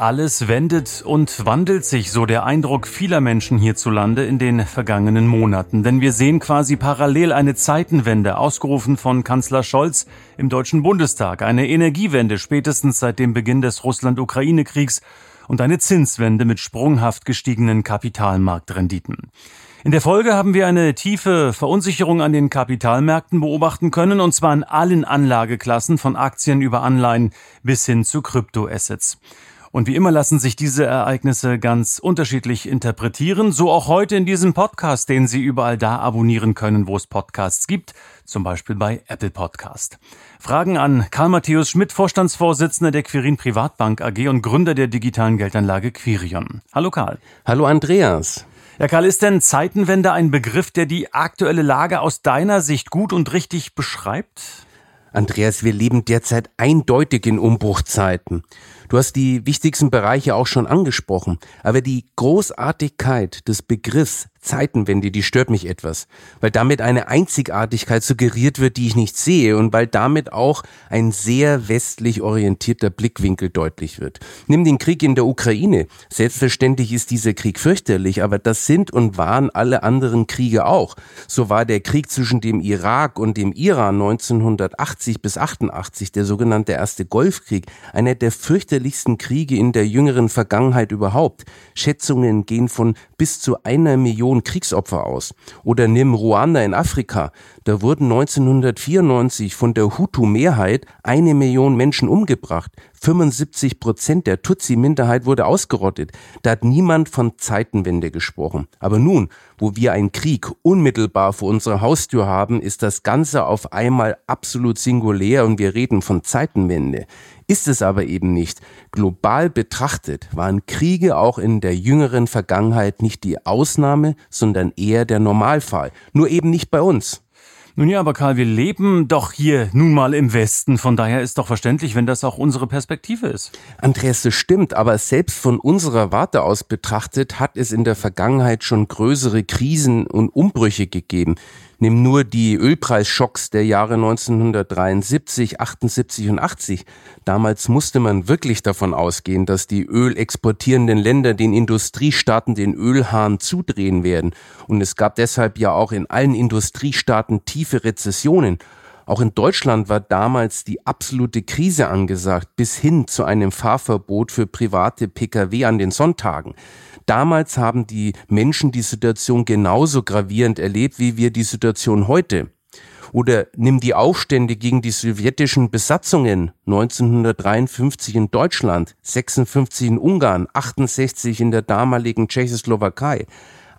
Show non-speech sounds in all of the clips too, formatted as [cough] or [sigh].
Alles wendet und wandelt sich, so der Eindruck vieler Menschen hierzulande in den vergangenen Monaten. Denn wir sehen quasi parallel eine Zeitenwende, ausgerufen von Kanzler Scholz im Deutschen Bundestag, eine Energiewende spätestens seit dem Beginn des Russland-Ukraine-Kriegs und eine Zinswende mit sprunghaft gestiegenen Kapitalmarktrenditen. In der Folge haben wir eine tiefe Verunsicherung an den Kapitalmärkten beobachten können, und zwar in allen Anlageklassen von Aktien über Anleihen bis hin zu Kryptoassets. Und wie immer lassen sich diese Ereignisse ganz unterschiedlich interpretieren, so auch heute in diesem Podcast, den Sie überall da abonnieren können, wo es Podcasts gibt, zum Beispiel bei Apple Podcast. Fragen an Karl Matthäus Schmidt, Vorstandsvorsitzender der Quirin Privatbank AG und Gründer der digitalen Geldanlage Quirion. Hallo Karl. Hallo Andreas. Ja, Karl, ist denn Zeitenwende ein Begriff, der die aktuelle Lage aus deiner Sicht gut und richtig beschreibt? Andreas, wir leben derzeit eindeutig in Umbruchzeiten. Du hast die wichtigsten Bereiche auch schon angesprochen, aber die Großartigkeit des Begriffs Zeitenwende, die stört mich etwas, weil damit eine Einzigartigkeit suggeriert wird, die ich nicht sehe und weil damit auch ein sehr westlich orientierter Blickwinkel deutlich wird. Nimm den Krieg in der Ukraine. Selbstverständlich ist dieser Krieg fürchterlich, aber das sind und waren alle anderen Kriege auch. So war der Krieg zwischen dem Irak und dem Iran 1980 bis 88, der sogenannte erste Golfkrieg, einer der fürchterlichsten Kriege in der jüngeren Vergangenheit überhaupt. Schätzungen gehen von bis zu einer Million Kriegsopfer aus. Oder nimm Ruanda in Afrika. Da wurden 1994 von der Hutu-Mehrheit eine Million Menschen umgebracht. 75 Prozent der Tutsi-Minderheit wurde ausgerottet. Da hat niemand von Zeitenwende gesprochen. Aber nun, wo wir einen Krieg unmittelbar vor unserer Haustür haben, ist das Ganze auf einmal absolut singulär und wir reden von Zeitenwende. Ist es aber eben nicht. Global betrachtet waren Kriege auch in der jüngeren Vergangenheit nicht die Ausnahme, sondern eher der Normalfall. Nur eben nicht bei uns. Nun ja, aber Karl, wir leben doch hier nun mal im Westen. Von daher ist doch verständlich, wenn das auch unsere Perspektive ist. Andreas, das stimmt, aber selbst von unserer Warte aus betrachtet hat es in der Vergangenheit schon größere Krisen und Umbrüche gegeben. Nimm nur die Ölpreisschocks der Jahre 1973, 78 und 80. Damals musste man wirklich davon ausgehen, dass die ölexportierenden Länder den Industriestaaten den Ölhahn zudrehen werden. Und es gab deshalb ja auch in allen Industriestaaten tiefe Rezessionen. Auch in Deutschland war damals die absolute Krise angesagt, bis hin zu einem Fahrverbot für private Pkw an den Sonntagen. Damals haben die Menschen die Situation genauso gravierend erlebt, wie wir die Situation heute. Oder nimm die Aufstände gegen die sowjetischen Besatzungen 1953 in Deutschland, 56 in Ungarn, 68 in der damaligen Tschechoslowakei.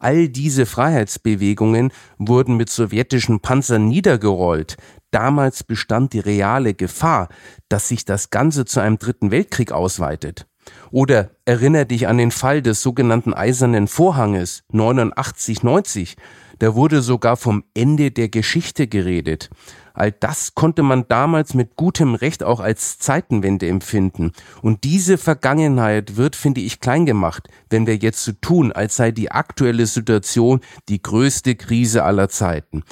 All diese Freiheitsbewegungen wurden mit sowjetischen Panzern niedergerollt. Damals bestand die reale Gefahr, dass sich das Ganze zu einem dritten Weltkrieg ausweitet. Oder erinnere dich an den Fall des sogenannten Eisernen Vorhanges 89-90. Da wurde sogar vom Ende der Geschichte geredet. All das konnte man damals mit gutem Recht auch als Zeitenwende empfinden. Und diese Vergangenheit wird, finde ich, klein gemacht, wenn wir jetzt so tun, als sei die aktuelle Situation die größte Krise aller Zeiten.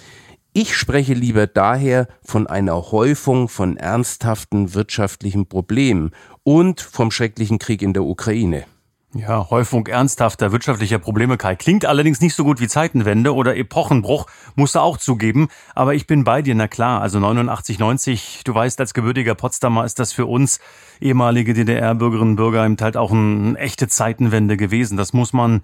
Ich spreche lieber daher von einer Häufung von ernsthaften wirtschaftlichen Problemen und vom schrecklichen Krieg in der Ukraine. Ja, Häufung ernsthafter wirtschaftlicher Probleme, Kai. Klingt allerdings nicht so gut wie Zeitenwende oder Epochenbruch, musst du auch zugeben. Aber ich bin bei dir, na klar. Also 89, 90, du weißt, als gebürtiger Potsdamer ist das für uns ehemalige DDR-Bürgerinnen und Bürger eben halt auch eine echte Zeitenwende gewesen. Das muss man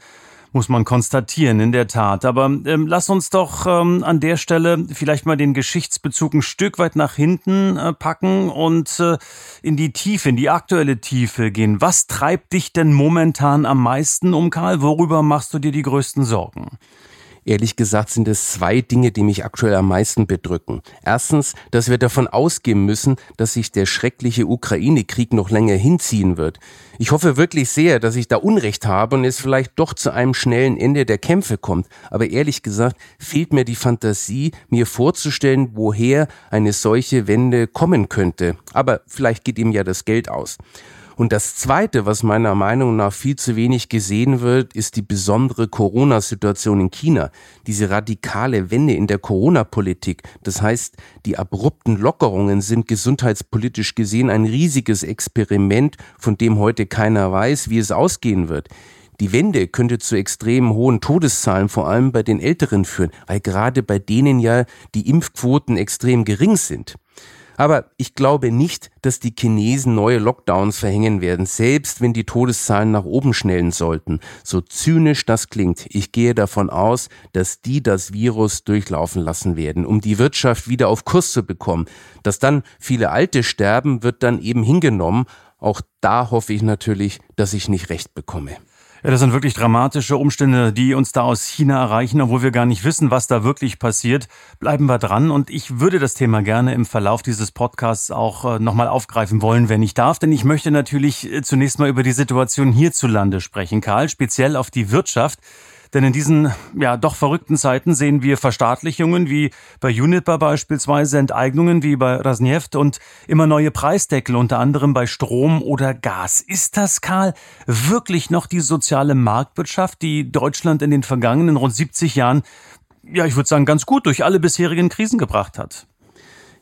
muss man konstatieren, in der Tat. Aber ähm, lass uns doch ähm, an der Stelle vielleicht mal den Geschichtsbezug ein Stück weit nach hinten äh, packen und äh, in die Tiefe, in die aktuelle Tiefe gehen. Was treibt dich denn momentan am meisten um, Karl? Worüber machst du dir die größten Sorgen? Ehrlich gesagt sind es zwei Dinge, die mich aktuell am meisten bedrücken. Erstens, dass wir davon ausgehen müssen, dass sich der schreckliche Ukraine-Krieg noch länger hinziehen wird. Ich hoffe wirklich sehr, dass ich da Unrecht habe und es vielleicht doch zu einem schnellen Ende der Kämpfe kommt. Aber ehrlich gesagt fehlt mir die Fantasie, mir vorzustellen, woher eine solche Wende kommen könnte. Aber vielleicht geht ihm ja das Geld aus. Und das Zweite, was meiner Meinung nach viel zu wenig gesehen wird, ist die besondere Corona-Situation in China. Diese radikale Wende in der Corona-Politik. Das heißt, die abrupten Lockerungen sind gesundheitspolitisch gesehen ein riesiges Experiment, von dem heute keiner weiß, wie es ausgehen wird. Die Wende könnte zu extrem hohen Todeszahlen, vor allem bei den Älteren führen, weil gerade bei denen ja die Impfquoten extrem gering sind. Aber ich glaube nicht, dass die Chinesen neue Lockdowns verhängen werden, selbst wenn die Todeszahlen nach oben schnellen sollten. So zynisch das klingt, ich gehe davon aus, dass die das Virus durchlaufen lassen werden, um die Wirtschaft wieder auf Kurs zu bekommen. Dass dann viele Alte sterben, wird dann eben hingenommen. Auch da hoffe ich natürlich, dass ich nicht recht bekomme. Ja, das sind wirklich dramatische Umstände, die uns da aus China erreichen, obwohl wir gar nicht wissen, was da wirklich passiert. Bleiben wir dran und ich würde das Thema gerne im Verlauf dieses Podcasts auch äh, nochmal aufgreifen wollen, wenn ich darf, denn ich möchte natürlich äh, zunächst mal über die Situation hierzulande sprechen, Karl, speziell auf die Wirtschaft. Denn in diesen ja doch verrückten Zeiten sehen wir Verstaatlichungen wie bei Uniper beispielsweise, Enteignungen wie bei Rasneft und immer neue Preisdeckel, unter anderem bei Strom oder Gas. Ist das, Karl, wirklich noch die soziale Marktwirtschaft, die Deutschland in den vergangenen rund 70 Jahren, ja, ich würde sagen, ganz gut durch alle bisherigen Krisen gebracht hat?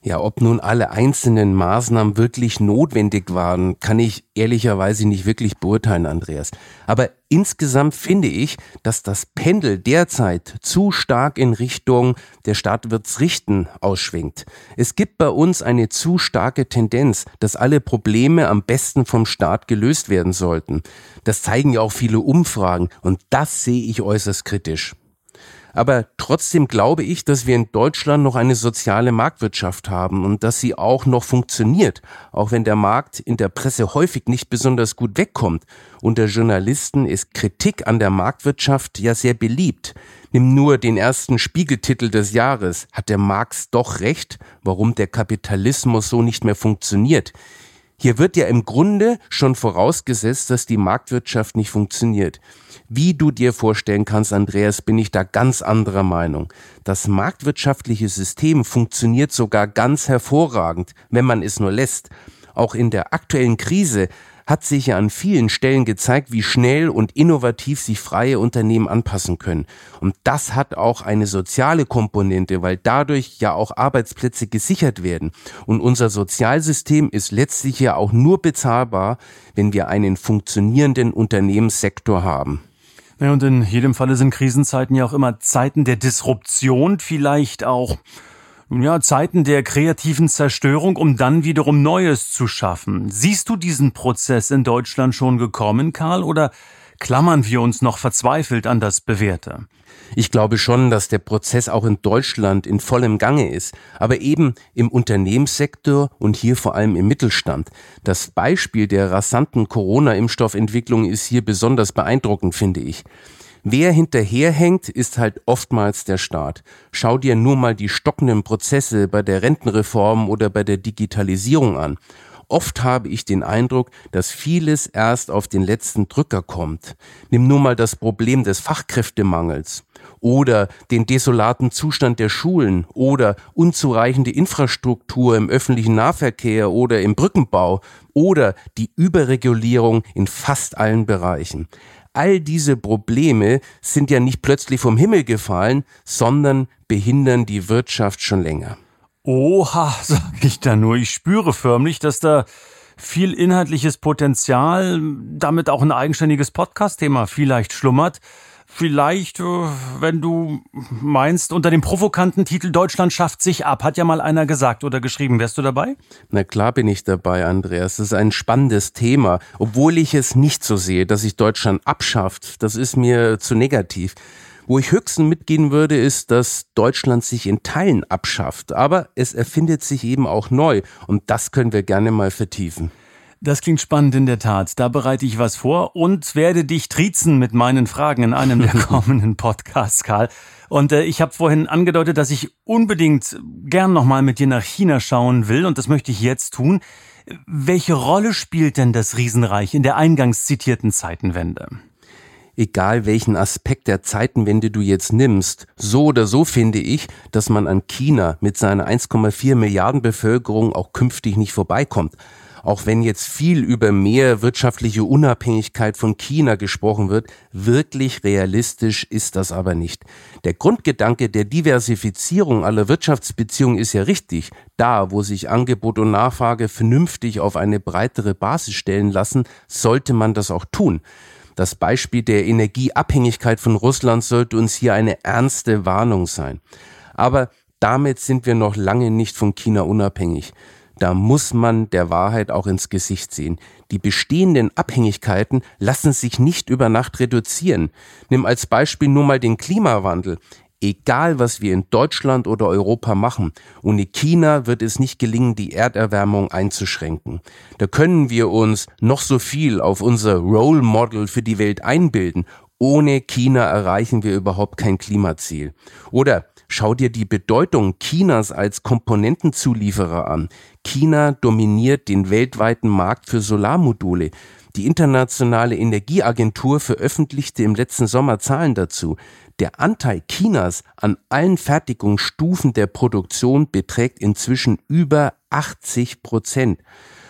Ja, ob nun alle einzelnen Maßnahmen wirklich notwendig waren, kann ich ehrlicherweise nicht wirklich beurteilen, Andreas. Aber insgesamt finde ich, dass das Pendel derzeit zu stark in Richtung der Staat wird's richten ausschwingt. Es gibt bei uns eine zu starke Tendenz, dass alle Probleme am besten vom Staat gelöst werden sollten. Das zeigen ja auch viele Umfragen und das sehe ich äußerst kritisch. Aber trotzdem glaube ich, dass wir in Deutschland noch eine soziale Marktwirtschaft haben und dass sie auch noch funktioniert, auch wenn der Markt in der Presse häufig nicht besonders gut wegkommt. Unter Journalisten ist Kritik an der Marktwirtschaft ja sehr beliebt. Nimm nur den ersten Spiegeltitel des Jahres. Hat der Marx doch recht, warum der Kapitalismus so nicht mehr funktioniert? Hier wird ja im Grunde schon vorausgesetzt, dass die Marktwirtschaft nicht funktioniert. Wie du dir vorstellen kannst, Andreas, bin ich da ganz anderer Meinung. Das marktwirtschaftliche System funktioniert sogar ganz hervorragend, wenn man es nur lässt. Auch in der aktuellen Krise hat sich ja an vielen Stellen gezeigt, wie schnell und innovativ sich freie Unternehmen anpassen können. Und das hat auch eine soziale Komponente, weil dadurch ja auch Arbeitsplätze gesichert werden. Und unser Sozialsystem ist letztlich ja auch nur bezahlbar, wenn wir einen funktionierenden Unternehmenssektor haben. Ja, und in jedem Falle sind Krisenzeiten ja auch immer Zeiten der Disruption, vielleicht auch ja, Zeiten der kreativen Zerstörung, um dann wiederum Neues zu schaffen. Siehst du diesen Prozess in Deutschland schon gekommen, Karl, oder klammern wir uns noch verzweifelt an das Bewährte? Ich glaube schon, dass der Prozess auch in Deutschland in vollem Gange ist, aber eben im Unternehmenssektor und hier vor allem im Mittelstand. Das Beispiel der rasanten Corona-Impfstoffentwicklung ist hier besonders beeindruckend, finde ich. Wer hinterherhängt, ist halt oftmals der Staat. Schau dir nur mal die stockenden Prozesse bei der Rentenreform oder bei der Digitalisierung an. Oft habe ich den Eindruck, dass vieles erst auf den letzten Drücker kommt. Nimm nur mal das Problem des Fachkräftemangels oder den desolaten Zustand der Schulen oder unzureichende Infrastruktur im öffentlichen Nahverkehr oder im Brückenbau oder die Überregulierung in fast allen Bereichen all diese Probleme sind ja nicht plötzlich vom Himmel gefallen, sondern behindern die Wirtschaft schon länger. Oha, [laughs] sag ich da nur. Ich spüre förmlich, dass da viel inhaltliches Potenzial, damit auch ein eigenständiges Podcast-Thema vielleicht schlummert. Vielleicht, äh, wenn du meinst, unter dem provokanten Titel Deutschland schafft sich ab, hat ja mal einer gesagt oder geschrieben. Wärst du dabei? Na klar bin ich dabei, Andreas. Das ist ein spannendes Thema. Obwohl ich es nicht so sehe, dass sich Deutschland abschafft. Das ist mir zu negativ. Wo ich höchstens mitgehen würde, ist, dass Deutschland sich in Teilen abschafft. Aber es erfindet sich eben auch neu. Und das können wir gerne mal vertiefen. Das klingt spannend in der Tat. Da bereite ich was vor und werde dich triezen mit meinen Fragen in einem der [laughs] kommenden Podcasts, Karl. Und äh, ich habe vorhin angedeutet, dass ich unbedingt gern nochmal mit dir nach China schauen will und das möchte ich jetzt tun. Welche Rolle spielt denn das Riesenreich in der eingangs zitierten Zeitenwende? egal welchen Aspekt der Zeitenwende du jetzt nimmst, so oder so finde ich, dass man an China mit seiner 1,4 Milliarden Bevölkerung auch künftig nicht vorbeikommt. Auch wenn jetzt viel über mehr wirtschaftliche Unabhängigkeit von China gesprochen wird, wirklich realistisch ist das aber nicht. Der Grundgedanke der Diversifizierung aller Wirtschaftsbeziehungen ist ja richtig. Da, wo sich Angebot und Nachfrage vernünftig auf eine breitere Basis stellen lassen, sollte man das auch tun. Das Beispiel der Energieabhängigkeit von Russland sollte uns hier eine ernste Warnung sein. Aber damit sind wir noch lange nicht von China unabhängig. Da muss man der Wahrheit auch ins Gesicht sehen. Die bestehenden Abhängigkeiten lassen sich nicht über Nacht reduzieren. Nimm als Beispiel nur mal den Klimawandel. Egal, was wir in Deutschland oder Europa machen, ohne China wird es nicht gelingen, die Erderwärmung einzuschränken. Da können wir uns noch so viel auf unser Role Model für die Welt einbilden. Ohne China erreichen wir überhaupt kein Klimaziel. Oder Schau dir die Bedeutung Chinas als Komponentenzulieferer an. China dominiert den weltweiten Markt für Solarmodule. Die Internationale Energieagentur veröffentlichte im letzten Sommer Zahlen dazu. Der Anteil Chinas an allen Fertigungsstufen der Produktion beträgt inzwischen über 80 Prozent.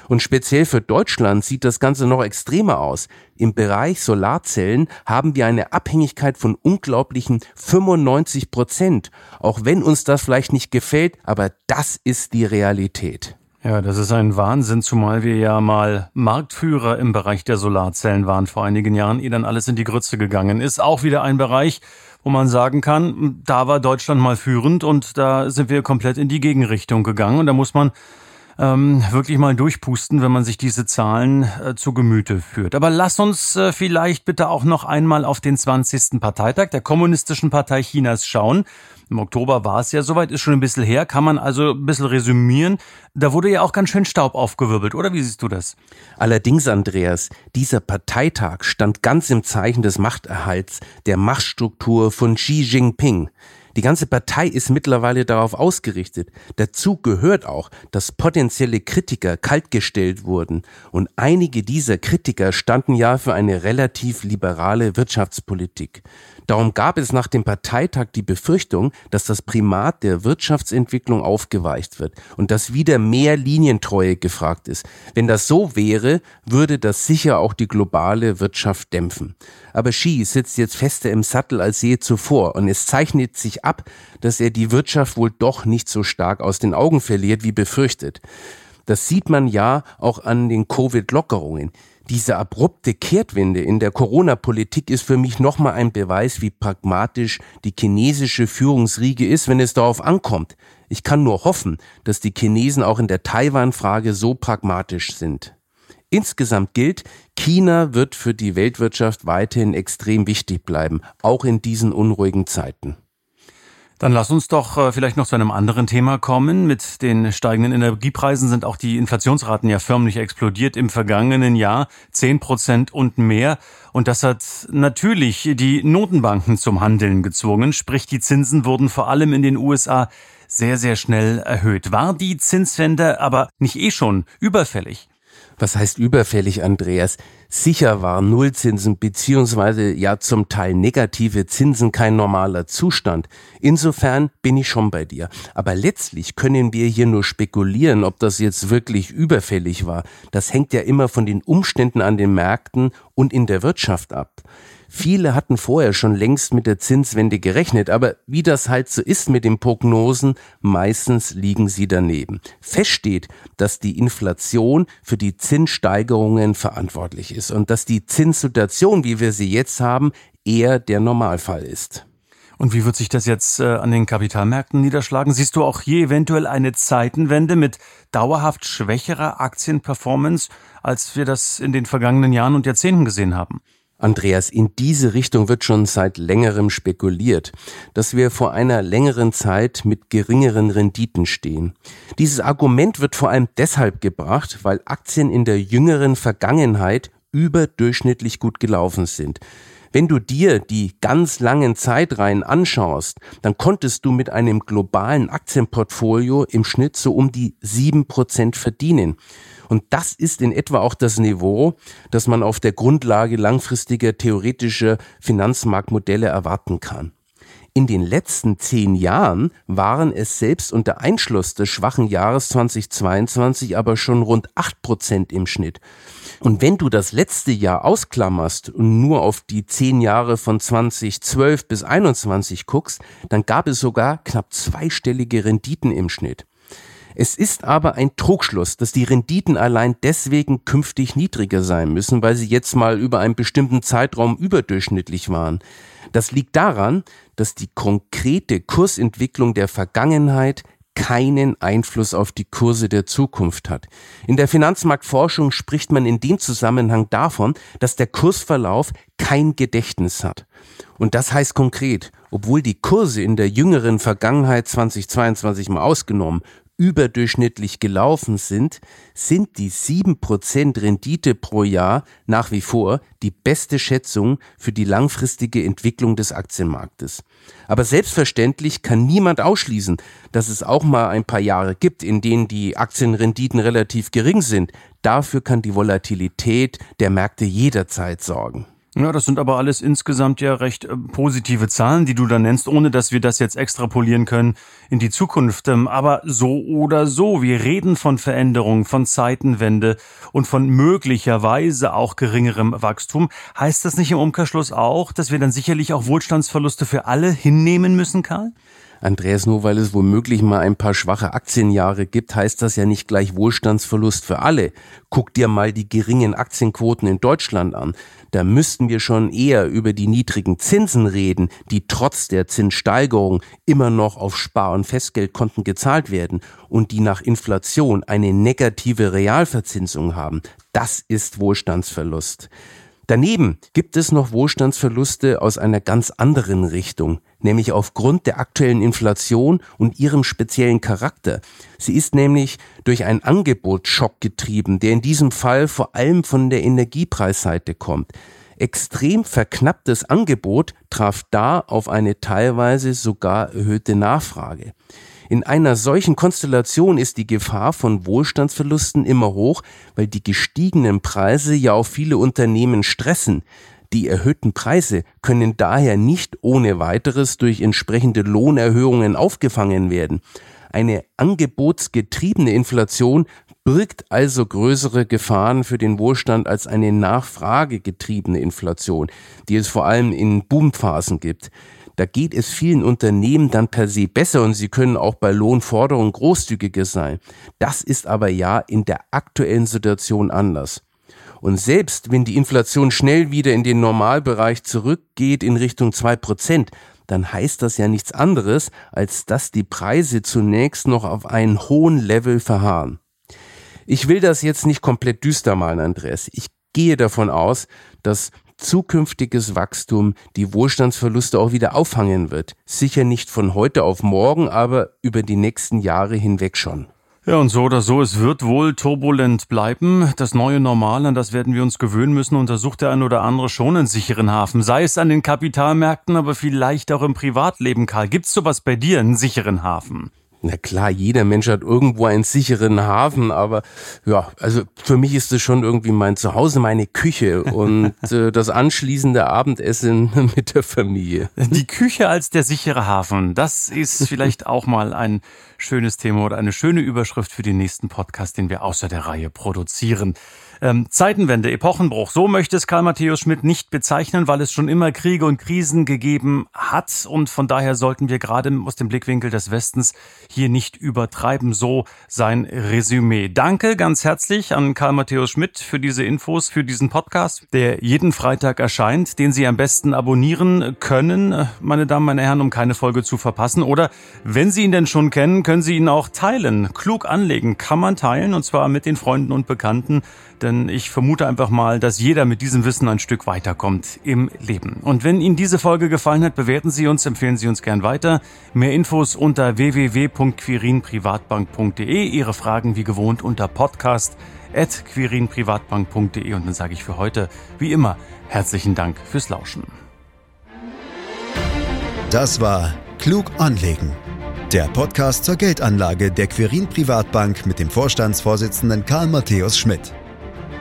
Und speziell für Deutschland sieht das Ganze noch extremer aus. Im Bereich Solarzellen haben wir eine Abhängigkeit von unglaublichen 95 Prozent. Auch wenn uns das vielleicht nicht gefällt, aber das ist die Realität. Ja, das ist ein Wahnsinn, zumal wir ja mal Marktführer im Bereich der Solarzellen waren vor einigen Jahren, ehe dann alles in die Grütze gegangen ist. Auch wieder ein Bereich, wo man sagen kann, da war Deutschland mal führend und da sind wir komplett in die Gegenrichtung gegangen. Und da muss man ähm, wirklich mal durchpusten, wenn man sich diese Zahlen äh, zu Gemüte führt. Aber lass uns äh, vielleicht bitte auch noch einmal auf den 20. Parteitag der Kommunistischen Partei Chinas schauen. Im Oktober war es ja soweit, ist schon ein bisschen her, kann man also ein bisschen resümieren. Da wurde ja auch ganz schön Staub aufgewirbelt, oder wie siehst du das? Allerdings, Andreas, dieser Parteitag stand ganz im Zeichen des Machterhalts der Machtstruktur von Xi Jinping. Die ganze Partei ist mittlerweile darauf ausgerichtet. Dazu gehört auch, dass potenzielle Kritiker kaltgestellt wurden. Und einige dieser Kritiker standen ja für eine relativ liberale Wirtschaftspolitik. Darum gab es nach dem Parteitag die Befürchtung, dass das Primat der Wirtschaftsentwicklung aufgeweicht wird und dass wieder mehr Linientreue gefragt ist. Wenn das so wäre, würde das sicher auch die globale Wirtschaft dämpfen. Aber Xi sitzt jetzt fester im Sattel als je zuvor und es zeichnet sich ab, dass er die Wirtschaft wohl doch nicht so stark aus den Augen verliert wie befürchtet. Das sieht man ja auch an den Covid-Lockerungen. Diese abrupte Kehrtwende in der Corona-Politik ist für mich nochmal ein Beweis, wie pragmatisch die chinesische Führungsriege ist, wenn es darauf ankommt. Ich kann nur hoffen, dass die Chinesen auch in der Taiwan-Frage so pragmatisch sind. Insgesamt gilt, China wird für die Weltwirtschaft weiterhin extrem wichtig bleiben, auch in diesen unruhigen Zeiten. Dann lass uns doch äh, vielleicht noch zu einem anderen Thema kommen. Mit den steigenden Energiepreisen sind auch die Inflationsraten ja förmlich explodiert im vergangenen Jahr. Zehn Prozent und mehr. Und das hat natürlich die Notenbanken zum Handeln gezwungen. Sprich, die Zinsen wurden vor allem in den USA sehr, sehr schnell erhöht. War die Zinswende aber nicht eh schon überfällig? Was heißt überfällig, Andreas? Sicher waren Nullzinsen beziehungsweise ja zum Teil negative Zinsen kein normaler Zustand. Insofern bin ich schon bei dir. Aber letztlich können wir hier nur spekulieren, ob das jetzt wirklich überfällig war. Das hängt ja immer von den Umständen an den Märkten und in der Wirtschaft ab. Viele hatten vorher schon längst mit der Zinswende gerechnet, aber wie das halt so ist mit den Prognosen, meistens liegen sie daneben. Fest steht, dass die Inflation für die Zinssteigerungen verantwortlich ist und dass die Zinssituation, wie wir sie jetzt haben, eher der Normalfall ist. Und wie wird sich das jetzt äh, an den Kapitalmärkten niederschlagen? Siehst du auch hier eventuell eine Zeitenwende mit dauerhaft schwächerer Aktienperformance, als wir das in den vergangenen Jahren und Jahrzehnten gesehen haben? Andreas, in diese Richtung wird schon seit längerem spekuliert, dass wir vor einer längeren Zeit mit geringeren Renditen stehen. Dieses Argument wird vor allem deshalb gebracht, weil Aktien in der jüngeren Vergangenheit überdurchschnittlich gut gelaufen sind. Wenn du dir die ganz langen Zeitreihen anschaust, dann konntest du mit einem globalen Aktienportfolio im Schnitt so um die sieben Prozent verdienen. Und das ist in etwa auch das Niveau, das man auf der Grundlage langfristiger theoretischer Finanzmarktmodelle erwarten kann. In den letzten zehn Jahren waren es selbst unter Einschluss des schwachen Jahres 2022 aber schon rund acht Prozent im Schnitt. Und wenn du das letzte Jahr ausklammerst und nur auf die zehn Jahre von 2012 bis 21 guckst, dann gab es sogar knapp zweistellige Renditen im Schnitt. Es ist aber ein Trugschluss, dass die Renditen allein deswegen künftig niedriger sein müssen, weil sie jetzt mal über einen bestimmten Zeitraum überdurchschnittlich waren. Das liegt daran, dass die konkrete Kursentwicklung der Vergangenheit keinen Einfluss auf die Kurse der Zukunft hat. In der Finanzmarktforschung spricht man in dem Zusammenhang davon, dass der Kursverlauf kein Gedächtnis hat. Und das heißt konkret, obwohl die Kurse in der jüngeren Vergangenheit 2022 mal ausgenommen überdurchschnittlich gelaufen sind, sind die 7% Rendite pro Jahr nach wie vor die beste Schätzung für die langfristige Entwicklung des Aktienmarktes. Aber selbstverständlich kann niemand ausschließen, dass es auch mal ein paar Jahre gibt, in denen die Aktienrenditen relativ gering sind. Dafür kann die Volatilität der Märkte jederzeit sorgen. Ja, das sind aber alles insgesamt ja recht äh, positive Zahlen, die du da nennst, ohne dass wir das jetzt extrapolieren können in die Zukunft. Ähm, aber so oder so, wir reden von Veränderungen, von Zeitenwende und von möglicherweise auch geringerem Wachstum. Heißt das nicht im Umkehrschluss auch, dass wir dann sicherlich auch Wohlstandsverluste für alle hinnehmen müssen, Karl? Andreas, nur weil es womöglich mal ein paar schwache Aktienjahre gibt, heißt das ja nicht gleich Wohlstandsverlust für alle. Guck dir mal die geringen Aktienquoten in Deutschland an. Da müssten wir schon eher über die niedrigen Zinsen reden, die trotz der Zinssteigerung immer noch auf Spar- und Festgeldkonten gezahlt werden und die nach Inflation eine negative Realverzinsung haben. Das ist Wohlstandsverlust. Daneben gibt es noch Wohlstandsverluste aus einer ganz anderen Richtung, nämlich aufgrund der aktuellen Inflation und ihrem speziellen Charakter. Sie ist nämlich durch einen Angebotsschock getrieben, der in diesem Fall vor allem von der Energiepreisseite kommt. Extrem verknapptes Angebot traf da auf eine teilweise sogar erhöhte Nachfrage. In einer solchen Konstellation ist die Gefahr von Wohlstandsverlusten immer hoch, weil die gestiegenen Preise ja auch viele Unternehmen stressen. Die erhöhten Preise können daher nicht ohne weiteres durch entsprechende Lohnerhöhungen aufgefangen werden. Eine angebotsgetriebene Inflation birgt also größere Gefahren für den Wohlstand als eine nachfragegetriebene Inflation, die es vor allem in Boomphasen gibt. Da geht es vielen Unternehmen dann per se besser und sie können auch bei Lohnforderungen großzügiger sein. Das ist aber ja in der aktuellen Situation anders. Und selbst wenn die Inflation schnell wieder in den Normalbereich zurückgeht in Richtung zwei Prozent, dann heißt das ja nichts anderes, als dass die Preise zunächst noch auf einen hohen Level verharren. Ich will das jetzt nicht komplett düster malen, Andreas. Ich gehe davon aus, dass zukünftiges Wachstum die Wohlstandsverluste auch wieder auffangen wird. Sicher nicht von heute auf morgen, aber über die nächsten Jahre hinweg schon. Ja, und so oder so, es wird wohl turbulent bleiben. Das neue Normal, an das werden wir uns gewöhnen müssen, untersucht der ein oder andere schon einen sicheren Hafen. Sei es an den Kapitalmärkten, aber vielleicht auch im Privatleben, Karl. Gibt's sowas bei dir, einen sicheren Hafen? Na klar, jeder Mensch hat irgendwo einen sicheren Hafen, aber ja, also für mich ist es schon irgendwie mein Zuhause, meine Küche [laughs] und äh, das anschließende Abendessen [laughs] mit der Familie. Die Küche als der sichere Hafen, das ist vielleicht [laughs] auch mal ein schönes Thema oder eine schöne Überschrift für den nächsten Podcast, den wir außer der Reihe produzieren. Ähm, Zeitenwende, Epochenbruch, so möchte es Karl Matthäus Schmidt nicht bezeichnen, weil es schon immer Kriege und Krisen gegeben hat und von daher sollten wir gerade aus dem Blickwinkel des Westens hier nicht übertreiben. So sein Resümee. Danke ganz herzlich an Karl Matthäus Schmidt für diese Infos, für diesen Podcast, der jeden Freitag erscheint, den Sie am besten abonnieren können, meine Damen, meine Herren, um keine Folge zu verpassen. Oder wenn Sie ihn denn schon kennen, können Sie ihn auch teilen. Klug anlegen kann man teilen und zwar mit den Freunden und Bekannten, denn denn ich vermute einfach mal, dass jeder mit diesem Wissen ein Stück weiterkommt im Leben. Und wenn Ihnen diese Folge gefallen hat, bewerten Sie uns, empfehlen Sie uns gern weiter. Mehr Infos unter www.quirinprivatbank.de. Ihre Fragen wie gewohnt unter podcast. Und dann sage ich für heute, wie immer, herzlichen Dank fürs Lauschen. Das war Klug anlegen. Der Podcast zur Geldanlage der Quirin Privatbank mit dem Vorstandsvorsitzenden Karl Matthäus Schmidt.